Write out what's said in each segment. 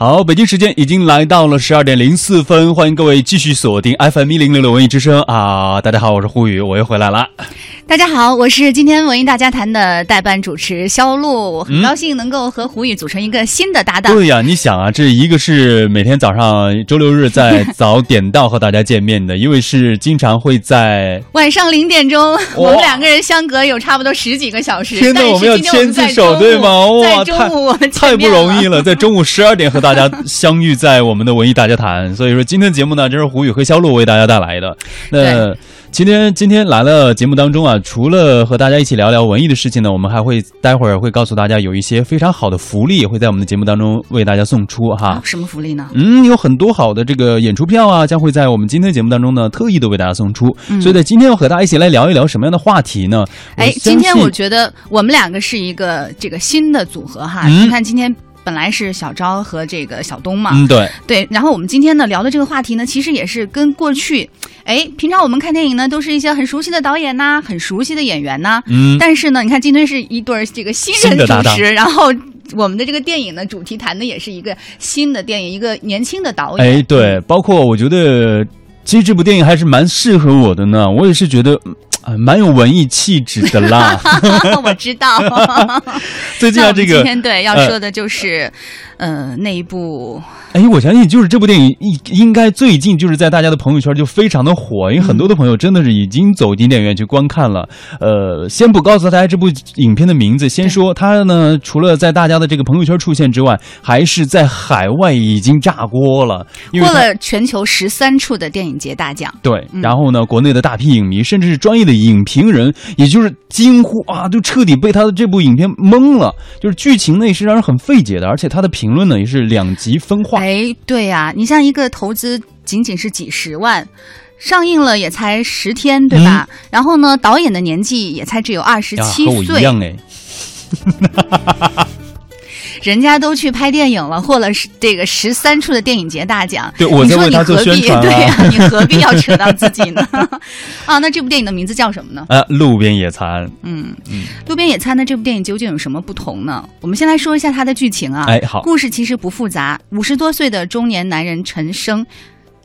好，北京时间已经来到了十二点零四分，欢迎各位继续锁定 FM 一零六六文艺之声啊！大家好，我是胡宇，我又回来了。大家好，我是今天文艺大家谈的代班主持肖璐，很高兴能够和胡宇组成一个新的搭档。对呀，你想啊，这一个是每天早上周六日在早点到和大家见面的，因为是经常会在晚上零点钟，我们两个人相隔有差不多十几个小时。天呐，我们要牵字手对吗？哇，中午我们太不容易了，在中午十二点和大家相遇在我们的文艺大家谈。所以说，今天节目呢，这是胡宇和肖路为大家带来的。那今天今天来了节目当中啊，除了和大家一起聊聊文艺的事情呢，我们还会待会儿会告诉大家有一些非常好的福利，也会在我们的节目当中为大家送出哈。什么福利呢？嗯，有很多好的这个演出票啊，将会在我们今天节目当中呢，特意的为大家送出。所以在今天要和大家一起来聊一聊什么样的话题呢？哎，今天我觉得我们两个是一个这个新的组合哈。你看今天。本来是小昭和这个小东嘛，嗯，对对。然后我们今天呢聊的这个话题呢，其实也是跟过去，哎，平常我们看电影呢都是一些很熟悉的导演呐，很熟悉的演员呐，嗯。但是呢，你看今天是一对这个新人主持，然后我们的这个电影呢主题谈的也是一个新的电影，一个年轻的导演。哎，对，包括我觉得其实这部电影还是蛮适合我的呢，我也是觉得。蛮有文艺气质的啦，我知道。最近啊，这个今天对要说的就是，呃，那一部。哎，我相信就是这部电影应应该最近就是在大家的朋友圈就非常的火，因为很多的朋友真的是已经走进电影院去观看了。呃，先不告诉大家这部影片的名字，先说它呢，除了在大家的这个朋友圈出现之外，还是在海外已经炸锅了，获了全球十三处的电影节大奖。对，然后呢，国内的大批影迷甚至是专业的影评人，也就是惊呼啊，就彻底被他的这部影片懵了。就是剧情呢也是让人很费解的，而且他的评论呢也是两极分化。哎，对呀，你像一个投资仅仅是几十万，上映了也才十天，对吧？然后呢，导演的年纪也才只有二十七岁，和我一样哎。人家都去拍电影了，获了这个十三处的电影节大奖。对，我在为他做宣传。对呀，你何必要扯到自己呢？啊，那这部电影的名字叫什么呢？呃，路边野餐。嗯嗯，路边野餐呢？这部电影究竟有什么不同呢？我们先来说一下它的剧情啊。哎，好。故事其实不复杂，五十多岁的中年男人陈生。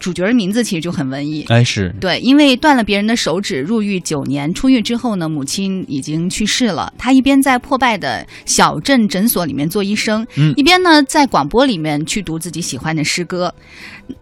主角的名字其实就很文艺，哎，是对，因为断了别人的手指，入狱九年，出狱之后呢，母亲已经去世了。他一边在破败的小镇诊所里面做医生，嗯，一边呢在广播里面去读自己喜欢的诗歌。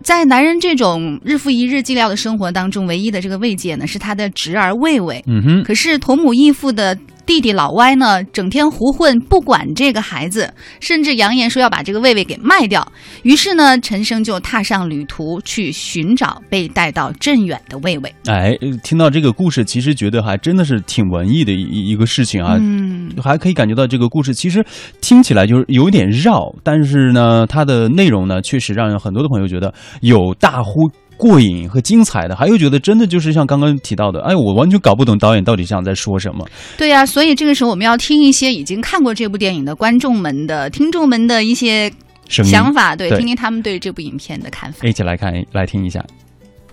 在男人这种日复一日寂寥的生活当中，唯一的这个慰藉呢，是他的侄儿魏魏。嗯哼，可是同母异父的。弟弟老歪呢，整天胡混，不管这个孩子，甚至扬言说要把这个魏魏给卖掉。于是呢，陈生就踏上旅途去寻找被带到镇远的魏魏。哎，听到这个故事，其实觉得还真的是挺文艺的一一个事情啊。嗯，还可以感觉到这个故事其实听起来就是有点绕，但是呢，它的内容呢，确实让很多的朋友觉得有大呼。过瘾和精彩的，还有觉得真的就是像刚刚提到的，哎，我完全搞不懂导演到底想在说什么。对呀，所以这个时候我们要听一些已经看过这部电影的观众们的、听众们的一些想法，对，听听他们对这部影片的看法。一起来看，来听一下。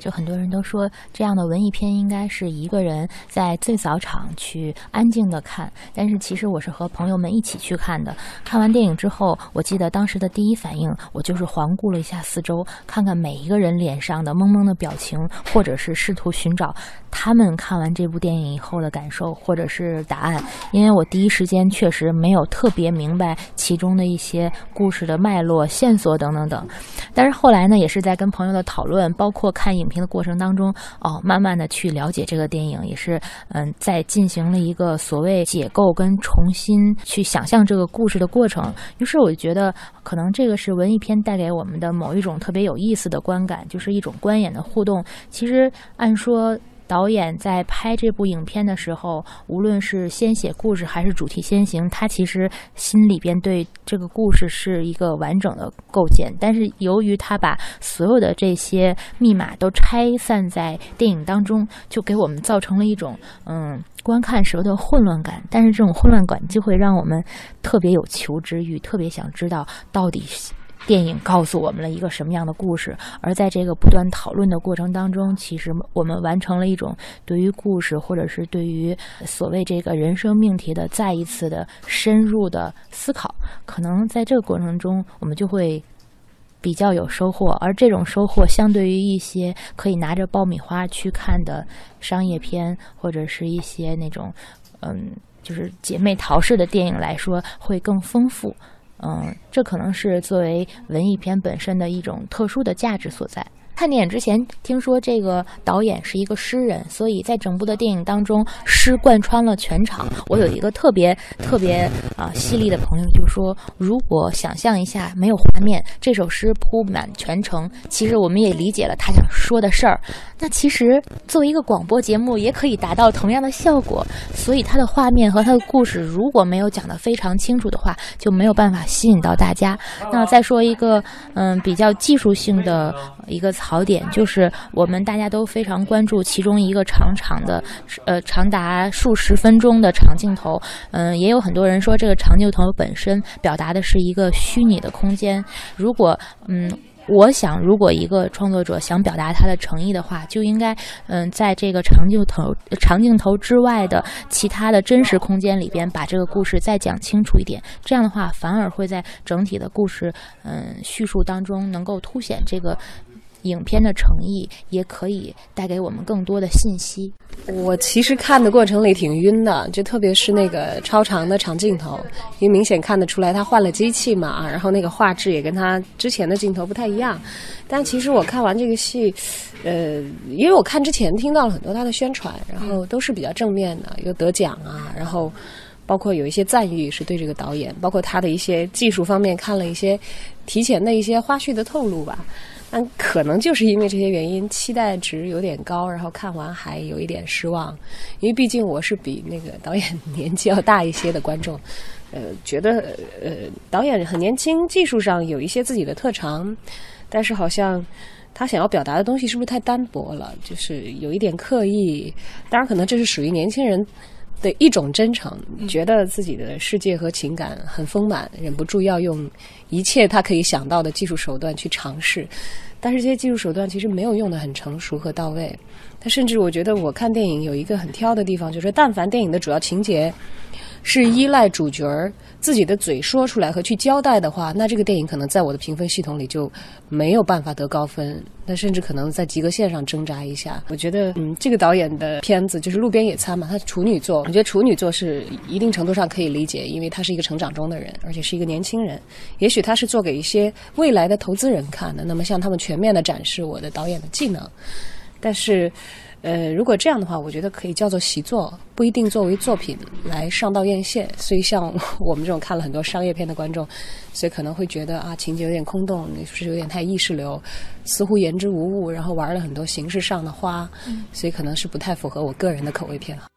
就很多人都说，这样的文艺片应该是一个人在最早场去安静的看。但是其实我是和朋友们一起去看的。看完电影之后，我记得当时的第一反应，我就是环顾了一下四周，看看每一个人脸上的懵懵的表情，或者是试图寻找他们看完这部电影以后的感受，或者是答案。因为我第一时间确实没有特别明白其中的一些故事的脉络、线索等等等。但是后来呢，也是在跟朋友的讨论，包括看影片。的过程当中，哦，慢慢的去了解这个电影，也是嗯，在进行了一个所谓解构跟重新去想象这个故事的过程。于是我就觉得，可能这个是文艺片带给我们的某一种特别有意思的观感，就是一种观演的互动。其实按说。导演在拍这部影片的时候，无论是先写故事还是主题先行，他其实心里边对这个故事是一个完整的构建。但是由于他把所有的这些密码都拆散在电影当中，就给我们造成了一种嗯观看时候的混乱感。但是这种混乱感就会让我们特别有求知欲，特别想知道到底。电影告诉我们了一个什么样的故事？而在这个不断讨论的过程当中，其实我们完成了一种对于故事，或者是对于所谓这个人生命题的再一次的深入的思考。可能在这个过程中，我们就会比较有收获，而这种收获相对于一些可以拿着爆米花去看的商业片，或者是一些那种嗯，就是姐妹淘式的电影来说，会更丰富。嗯，这可能是作为文艺片本身的一种特殊的价值所在。看电影之前，听说这个导演是一个诗人，所以在整部的电影当中，诗贯穿了全场。我有一个特别特别啊犀利的朋友，就说，如果想象一下没有画面，这首诗铺满全城，其实我们也理解了他想说的事儿。那其实作为一个广播节目，也可以达到同样的效果。所以他的画面和他的故事，如果没有讲得非常清楚的话，就没有办法吸引到大家。那再说一个嗯比较技术性的一个。槽点就是我们大家都非常关注其中一个长长的，呃，长达数十分钟的长镜头。嗯，也有很多人说这个长镜头本身表达的是一个虚拟的空间。如果，嗯，我想，如果一个创作者想表达他的诚意的话，就应该，嗯，在这个长镜头长镜头之外的其他的真实空间里边，把这个故事再讲清楚一点。这样的话，反而会在整体的故事，嗯，叙述当中能够凸显这个。影片的诚意也可以带给我们更多的信息。我其实看的过程里挺晕的，就特别是那个超长的长镜头，因为明显看得出来他换了机器嘛，然后那个画质也跟他之前的镜头不太一样。但其实我看完这个戏，呃，因为我看之前听到了很多他的宣传，然后都是比较正面的，有得奖啊，然后包括有一些赞誉是对这个导演，包括他的一些技术方面看了一些提前的一些花絮的透露吧。但可能就是因为这些原因，期待值有点高，然后看完还有一点失望。因为毕竟我是比那个导演 年纪要大一些的观众，呃，觉得呃导演很年轻，技术上有一些自己的特长，但是好像他想要表达的东西是不是太单薄了？就是有一点刻意。当然，可能这是属于年轻人。的一种真诚，觉得自己的世界和情感很丰满，忍不住要用一切他可以想到的技术手段去尝试，但是这些技术手段其实没有用的很成熟和到位。他甚至我觉得我看电影有一个很挑的地方，就是但凡电影的主要情节。是依赖主角儿自己的嘴说出来和去交代的话，那这个电影可能在我的评分系统里就没有办法得高分，那甚至可能在及格线上挣扎一下。我觉得，嗯，这个导演的片子就是《路边野餐》嘛，他处女作，我觉得处女作是一定程度上可以理解，因为他是一个成长中的人，而且是一个年轻人，也许他是做给一些未来的投资人看的，那么向他们全面的展示我的导演的技能，但是。呃，如果这样的话，我觉得可以叫做习作，不一定作为作品来上到院线。所以像我们这种看了很多商业片的观众，所以可能会觉得啊，情节有点空洞，是不是有点太意识流，似乎言之无物，然后玩了很多形式上的花，所以可能是不太符合我个人的口味偏好。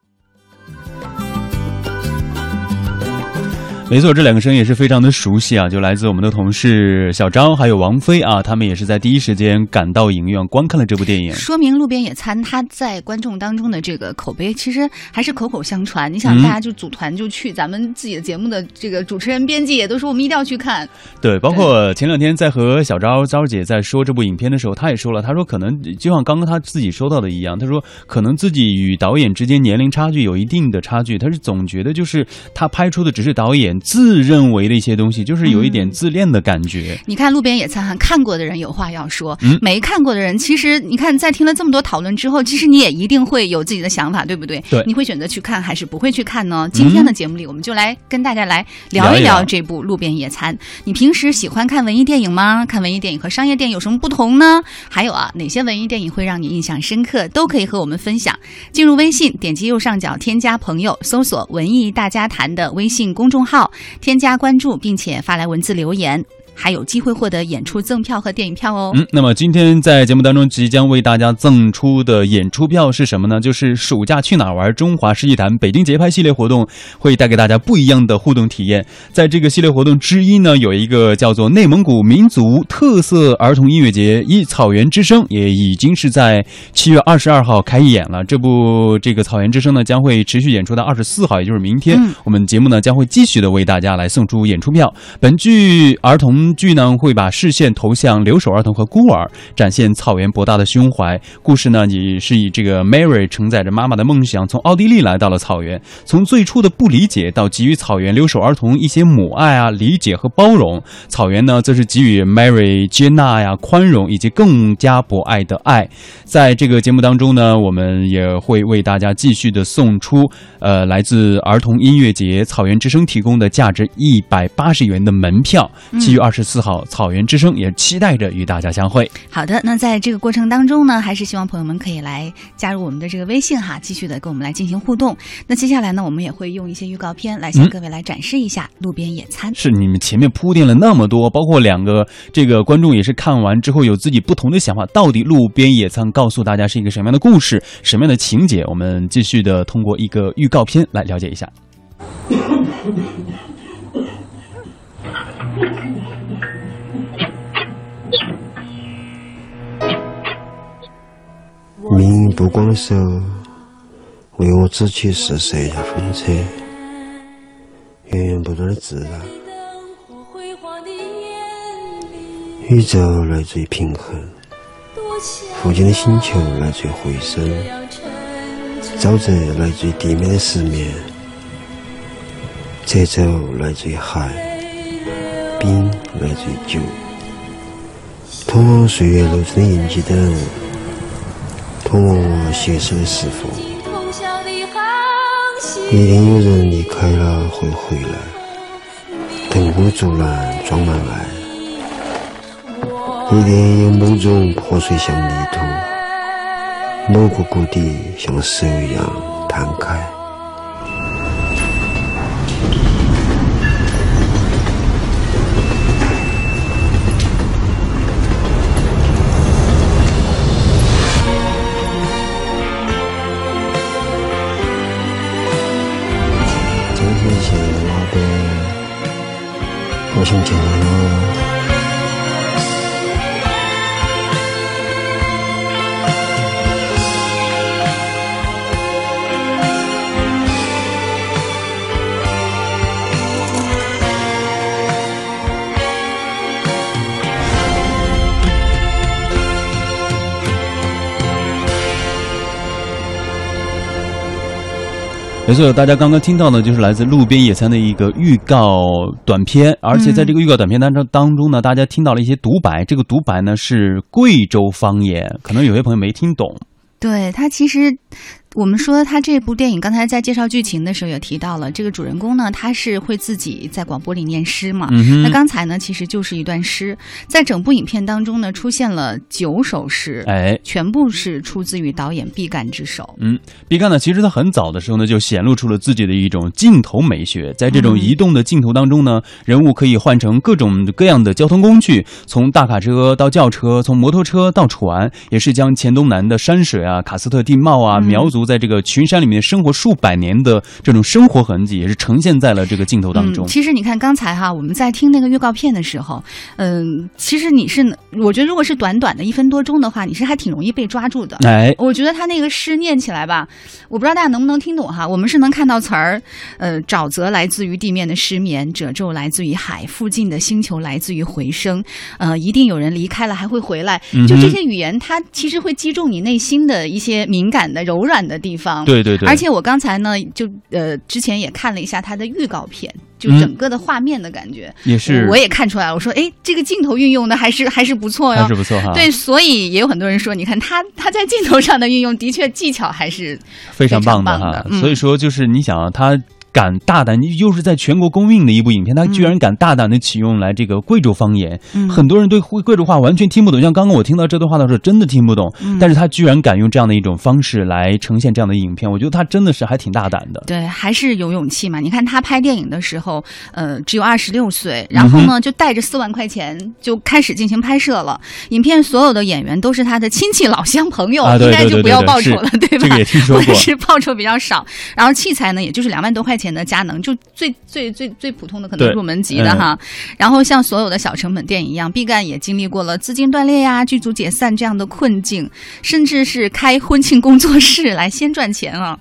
没错，这两个声音也是非常的熟悉啊，就来自我们的同事小张还有王菲啊，他们也是在第一时间赶到影院观看了这部电影。说明《路边野餐》它在观众当中的这个口碑其实还是口口相传。你想，大家就组团就去，咱们自己的节目的这个主持人、编辑也都说我们一定要去看。对，包括前两天在和小昭昭姐在说这部影片的时候，她也说了，她说可能就像刚刚她自己说到的一样，她说可能自己与导演之间年龄差距有一定的差距，她是总觉得就是她拍出的只是导演。自认为的一些东西，就是有一点自恋的感觉。你看《路边野餐》，看过的人有话要说，没看过的人，其实你看，在听了这么多讨论之后，其实你也一定会有自己的想法，对不对？对，你会选择去看还是不会去看呢？今天的节目里，我们就来跟大家来聊一聊这部《路边野餐》。你平时喜欢看文艺电影吗？看文艺电影和商业电影有什么不同呢？还有啊，哪些文艺电影会让你印象深刻？都可以和我们分享。进入微信，点击右上角添加朋友，搜索“文艺大家谈”的微信公众号。添加关注，并且发来文字留言。还有机会获得演出赠票和电影票哦。嗯，那么今天在节目当中即将为大家赠出的演出票是什么呢？就是暑假去哪玩？中华世纪坛北京节拍系列活动会带给大家不一样的互动体验。在这个系列活动之一呢，有一个叫做内蒙古民族特色儿童音乐节——一草原之声，也已经是在七月二十二号开演了。这部这个草原之声呢，将会持续演出到二十四号，也就是明天。我们节目呢将会继续的为大家来送出演出票。本剧儿童。编剧呢会把视线投向留守儿童和孤儿，展现草原博大的胸怀。故事呢也是以这个 Mary 承载着妈妈的梦想，从奥地利来到了草原，从最初的不理解到给予草原留守儿童一些母爱啊、理解和包容，草原呢则是给予 Mary 接纳呀、宽容以及更加博爱的爱。在这个节目当中呢，我们也会为大家继续的送出，呃，来自儿童音乐节草原之声提供的价值一百八十元的门票。七月二十四号，草原之声也期待着与大家相会。好的，那在这个过程当中呢，还是希望朋友们可以来加入我们的这个微信哈，继续的跟我们来进行互动。那接下来呢，我们也会用一些预告片来向各位来展示一下路边野餐。是你们前面铺垫了那么多，包括两个这个观众也是看完之后有自己不同的想法。到底路边野餐告诉大家是一个什么样的故事，什么样的情节？我们继续的通过一个预告片来了解一下。命运不光的时候，为我指起是设一下风车，源源不断的自然。宇宙来自于平衡，附近的星球来自于回声，沼泽来自于地面的石面，褶皱来自于海，冰来自于酒。通往岁月流转的印记等。通往我携手的石缝，一定有人离开了会回来，藤枯竹篮装满爱，一定有某种破碎像泥土，某个谷底像手一样摊开。我想见你。没错，大家刚刚听到的就是来自路边野餐的一个预告短片，而且在这个预告短片当中当中呢，大家听到了一些独白，这个独白呢是贵州方言，可能有些朋友没听懂。对他其实。我们说他这部电影，刚才在介绍剧情的时候也提到了，这个主人公呢，他是会自己在广播里念诗嘛。那刚才呢，其实就是一段诗，在整部影片当中呢，出现了九首诗，哎，全部是出自于导演毕赣之手。嗯，毕赣呢，其实他很早的时候呢，就显露出了自己的一种镜头美学，在这种移动的镜头当中呢，人物可以换成各种各样的交通工具，从大卡车到轿车，从摩托车到船，也是将黔东南的山水啊、喀斯特地貌啊、苗族。在这个群山里面生活数百年的这种生活痕迹，也是呈现在了这个镜头当中。其实你看刚才哈，我们在听那个预告片的时候，嗯，其实你是，我觉得如果是短短的一分多钟的话，你是还挺容易被抓住的。哎，我觉得他那个诗念起来吧，我不知道大家能不能听懂哈。我们是能看到词儿，呃，沼泽来自于地面的失眠，褶皱来自于海，附近的星球来自于回声，呃，一定有人离开了还会回来。就这些语言，它其实会击中你内心的一些敏感的、柔软的。地方，对对对，而且我刚才呢，就呃之前也看了一下它的预告片，就整个的画面的感觉也是，我也看出来了。我说，哎，这个镜头运用的还是还是不错哟，还是不错哈。对，所以也有很多人说，你看他他在镜头上的运用，的确技巧还是非常棒的哈。所以说，就是你想他。敢大胆，你又是在全国公映的一部影片，他居然敢大胆的启用来这个贵州方言，很多人对贵贵州话完全听不懂。像刚刚我听到这段话的时候，真的听不懂。但是他居然敢用这样的一种方式来呈现这样的影片，我觉得他真的是还挺大胆的。对，还是有勇气嘛？你看他拍电影的时候，呃，只有二十六岁，然后呢，就带着四万块钱就开始进行拍摄了。影片所有的演员都是他的亲戚、老乡、朋友，应该就不要报酬了，对吧？这个也听说过，是报酬比较少。然后器材呢，也就是两万多块钱。钱的佳能就最最最最普通的可能入门级的哈，然后像所有的小成本电影一样，毕赣也经历过了资金断裂呀、剧组解散这样的困境，甚至是开婚庆工作室来先赚钱啊。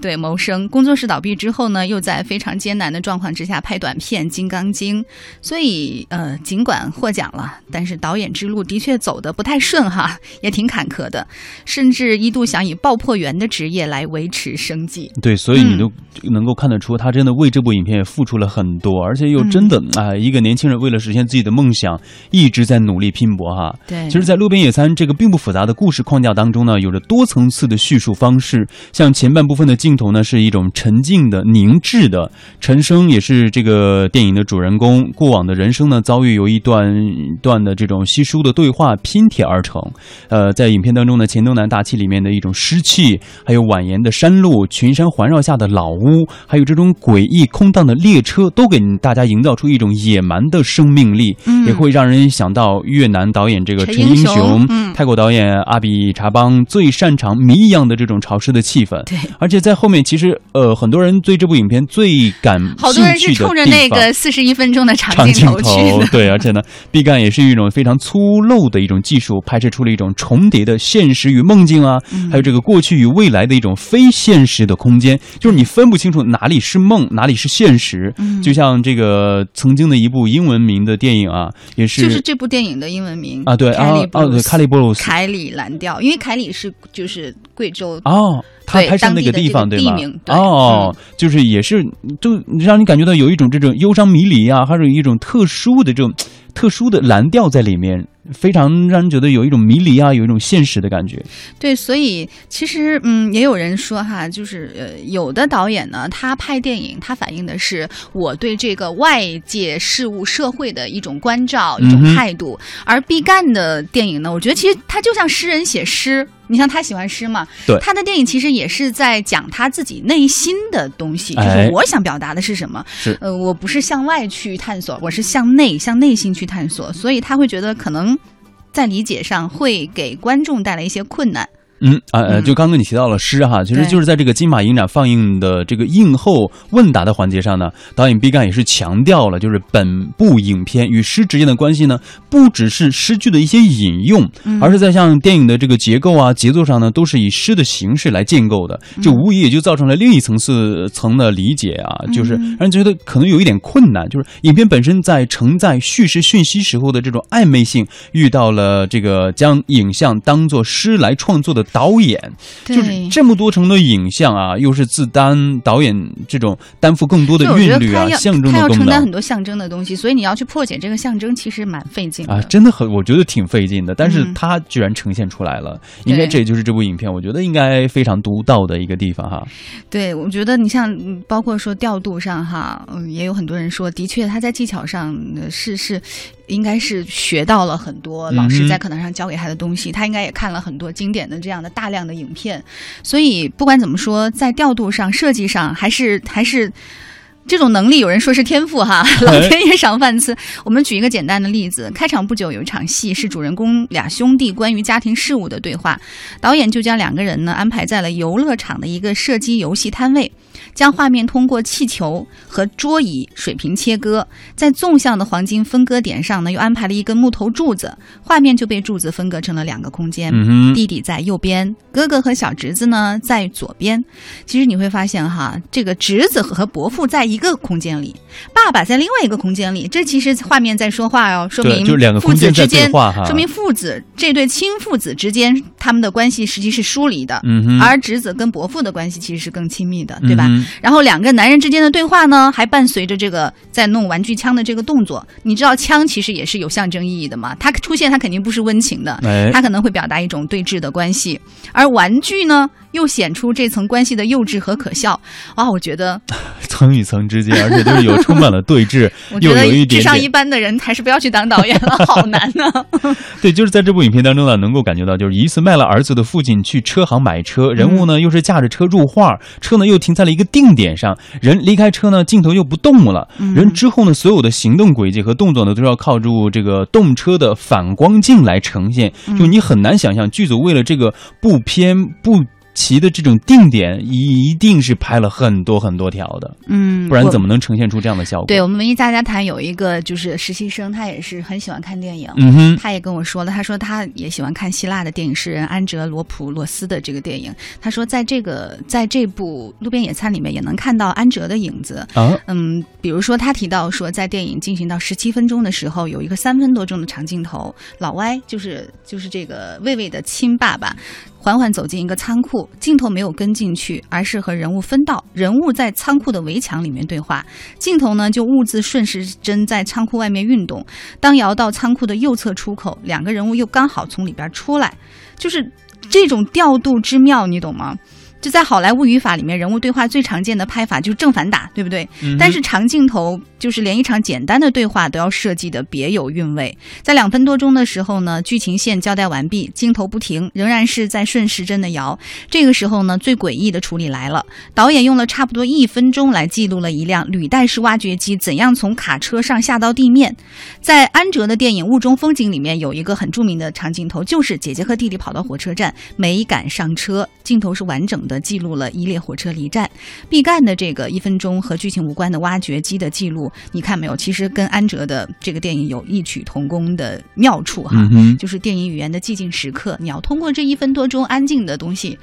对谋生。工作室倒闭之后呢，又在非常艰难的状况之下拍短片《金刚经》，所以呃，尽管获奖了，但是导演之路的确走得不太顺哈，也挺坎坷的，甚至一度想以爆破员的职业来维持生计。对，所以你嗯都能够看得出，他真的为这部影片也付出了很多，而且又真的嗯啊、一个年轻人为了实现自己的梦想，一直在努力拼搏哈。对其实，在《路边野餐》这个并不复杂的故事框架当中呢，有着多层次的叙述方式。像前半部分的镜头呢，是一种沉静的、凝滞的。陈升也是这个电影的主人公，过往的人生呢，遭遇由一段段的这种稀疏的对话拼贴而成。呃，在影片当中呢，黔东南大气里面的一种湿气，还有蜿蜒的山路、群山环绕下的老屋，还有这种诡异空荡的列车，都给大家营造出一种野蛮的生命力，嗯也会让人想到越南导演这个陈陈英英雄雄，嗯泰国导演阿比查邦最擅长谜一样的这种潮湿的气氛。对，而且在后面，其实呃，很多人对这部影片最感好多人是冲着那个四十一分钟的长镜长镜头去的。对，而且呢，毕赣也是一种非常粗陋的一种技术，拍摄出了一种重叠的现实与梦境啊，嗯。还有这个过去与未来的一种非现实的空间，就是你分不清楚哪里是梦，哪里是现实。嗯。就像这个曾经的一部英文名的电影啊，也是就是这部电影的英文名啊，对啊凯里啊，对，卡里布鲁斯。凯里蓝调，因为凯里是就是贵州哦，他对拍摄那个地方对吗地名？对哦，就是也是，就让你感觉到有一种这种忧伤迷离啊，还有一种特殊的这种特殊的蓝调在里面，非常让人觉得有一种迷离啊，有一种现实的感觉。对，所以其实嗯，也有人说哈，就是呃，有的导演呢，他拍电影，他反映的是我对这个外界事物、社会的一种关照、一种态度。而毕赣的电影呢，我觉得其实他就像诗人写诗。你像他喜欢诗嘛？对他的电影其实也是在讲他自己内心的东西，就哎是我想表达的是什么。是呃，我不是向外去探索，我是向内、向内心去探索，所以他会觉得可能在理解上会给观众带来一些困难。嗯啊呃，嗯。就刚刚你提到了诗哈，其实就是在这个金马影展放映的这个映后问答的环节上呢，导演毕赣也是强调了，就是本部影片与诗之间的关系呢，不只是诗句的一些引用，嗯。而是在像电影的这个结构啊、节奏上呢，都是以诗的形式来建构的，这无疑也就造成了另一层次层的理解啊，就是嗯让人觉得可能有一点困难，就是影片本身在承载叙事讯息时候的这种暧昧性，遇到了这个将影像当做诗来创作的导演，就是对这么多层的影像啊，又是自担导演这种担负更多的韵律啊、象征他要的功能承担很多象征的东西，所以你要去破解这个象征，其实蛮费劲的。啊，真的很，我觉得挺费劲的。但是嗯他居然呈现出来了，应该这也就是这部影片，我觉得应该非常独到的一个地方哈。对，我觉得你像嗯包括说调度上哈，嗯，也有很多人说，的确他在技巧上呃是是，应该是学到了很多老师在课堂上教给他的东西，他应该也看了很多经典的这样的大量的影片，所以不管怎么说，在调度上、设计上，还是还是。这种能力，有人说是天赋哈，老天爷赏饭吃。我们举一个简单的例子，开场不久有一场戏是主人公俩兄弟关于家庭事务的对话，导演就将两个人呢安排在了游乐场的一个射击游戏摊位，将画面通过气球和桌椅水平切割，在纵向的黄金分割点上呢又安排了一根木头柱子，画面就被柱子分割成了两个空间。嗯，弟弟在右边，哥哥和小侄子呢在左边。其实你会发现哈，这个侄子和伯父在一个空间里，爸爸在另外一个空间里。这其实画面在说话哦，说明就两个父子之间，说明父子这对亲父子之间他们的关系实际是疏离的。嗯哼，而侄子跟伯父的关系其实是更亲密的，对吧？嗯然后两个男人之间的对话呢，还伴随着这个在弄玩具枪的这个动作。你知道枪其实也是有象征意义的嘛？它出现它肯定不是温情的，哎它可能会表达一种对峙的关系。而玩具呢，又显出这层关系的幼稚和可笑。哇，我觉得，层与层之间，而且就是有充满了对峙 又有一点智商一般的人还是不要去当导演了，好难呢、对，就是在这部影片当中呢，能够感觉到，就是疑似卖了儿子的父亲去车行买车，人物呢又是驾着车入画，车呢又停在了一个定点上，人离开车呢，镜头又不动了，人之后呢，所有的行动轨迹和动作呢，都要靠住这个动车的反光镜来呈现，就你很难想象剧组为了这个不偏不。其的这种定点一定是拍了很多很多条的，嗯，不然怎么？么能呈现出这样的效果？对我们文艺大家谈有一个就是实习生，他也是很喜欢看电影。嗯哼，他也跟我说了，他说他也喜欢看希腊的电影诗人安哲罗普洛斯的这个电影。他说，在这个在这部《路边野餐》里面也能看到安哲的影子。啊，嗯，比如说他提到说，在电影进行到十七分钟的时候，有一个三分多钟的长镜头，老歪就是就是这个魏魏的亲爸爸。缓缓走进一个仓库，镜头没有跟进去，而是和人物分道。人物在仓库的围墙里面对话，镜头呢就兀自顺时针在仓库外面运动。当摇到仓库的右侧出口，两个人物又刚好从里边出来，就是这种调度之妙，你懂吗？就在好莱坞语法里面，人物对话最常见的拍法就是正反打，对不对？嗯但是长镜头就是连一场简单的对话都要设计的别有韵味。在两分多钟的时候呢，剧情线交代完毕，镜头不停，仍然是在顺时针的摇。这个时候呢，最诡异的处理来了，导演用了差不多一分钟来记录了一辆履带式挖掘机怎样从卡车上下到地面。在安哲的电影《雾中风景》里面有一个很著名的长镜头，就是姐姐和弟弟跑到火车站，没赶上车，镜头是完整的记录了一列火车离站。毕赣的这个一分钟和剧情无关的挖掘机的记录，你看没有？其实跟安哲的这个电影有异曲同工的妙处哈，嗯，就是电影语言的寂静时刻。你要通过这一分多钟安静的东西。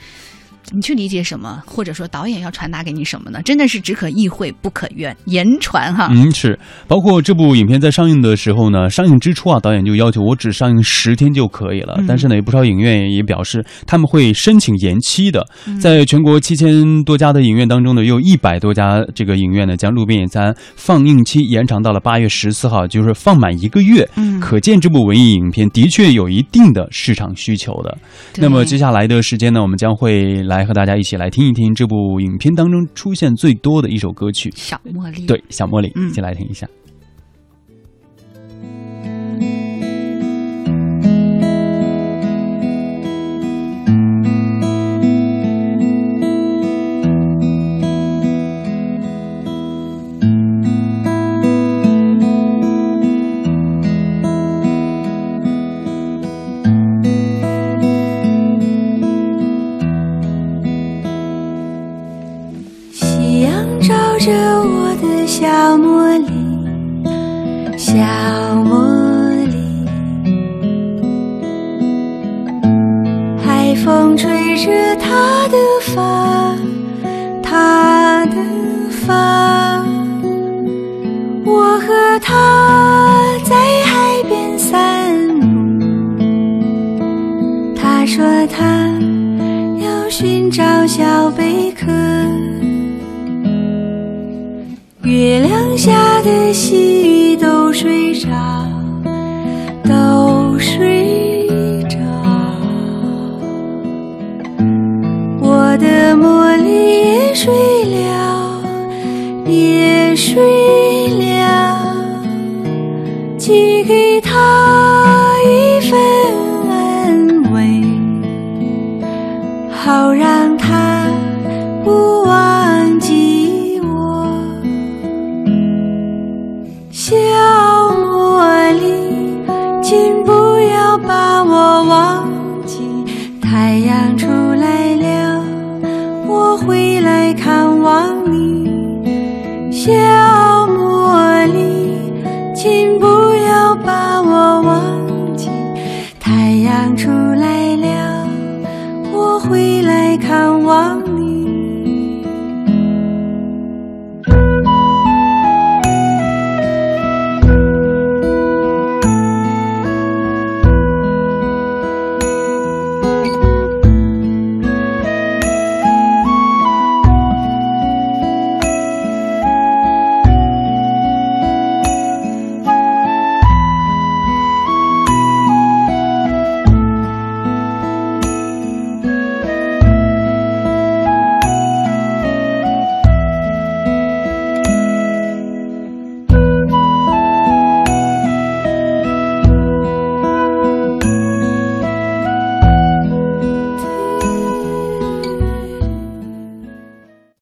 你去理解什么，或者说导演要传达给你什么呢？真的是只可意会不可言言传哈。嗯，是，包括这部影片在上映的时候呢，上映之初啊，导演就要求我只上映十天就可以了。嗯但是呢，有不少影院也表示他们会申请延期的。嗯在全国七千多家的影院当中呢，有一百多家这个影院呢，将《路边野餐》放映期延长到了八月十四号，就是放满一个月。嗯可见这部文艺影片的确有一定的市场需求的。那么接下来的时间呢，我们将会来和大家一起来听一听这部影片当中出现最多的一首歌曲。小茉莉，对，小茉莉，嗯一起来听一下。夕小茉莉，小茉莉，海风吹着她的发，她的发，一趟。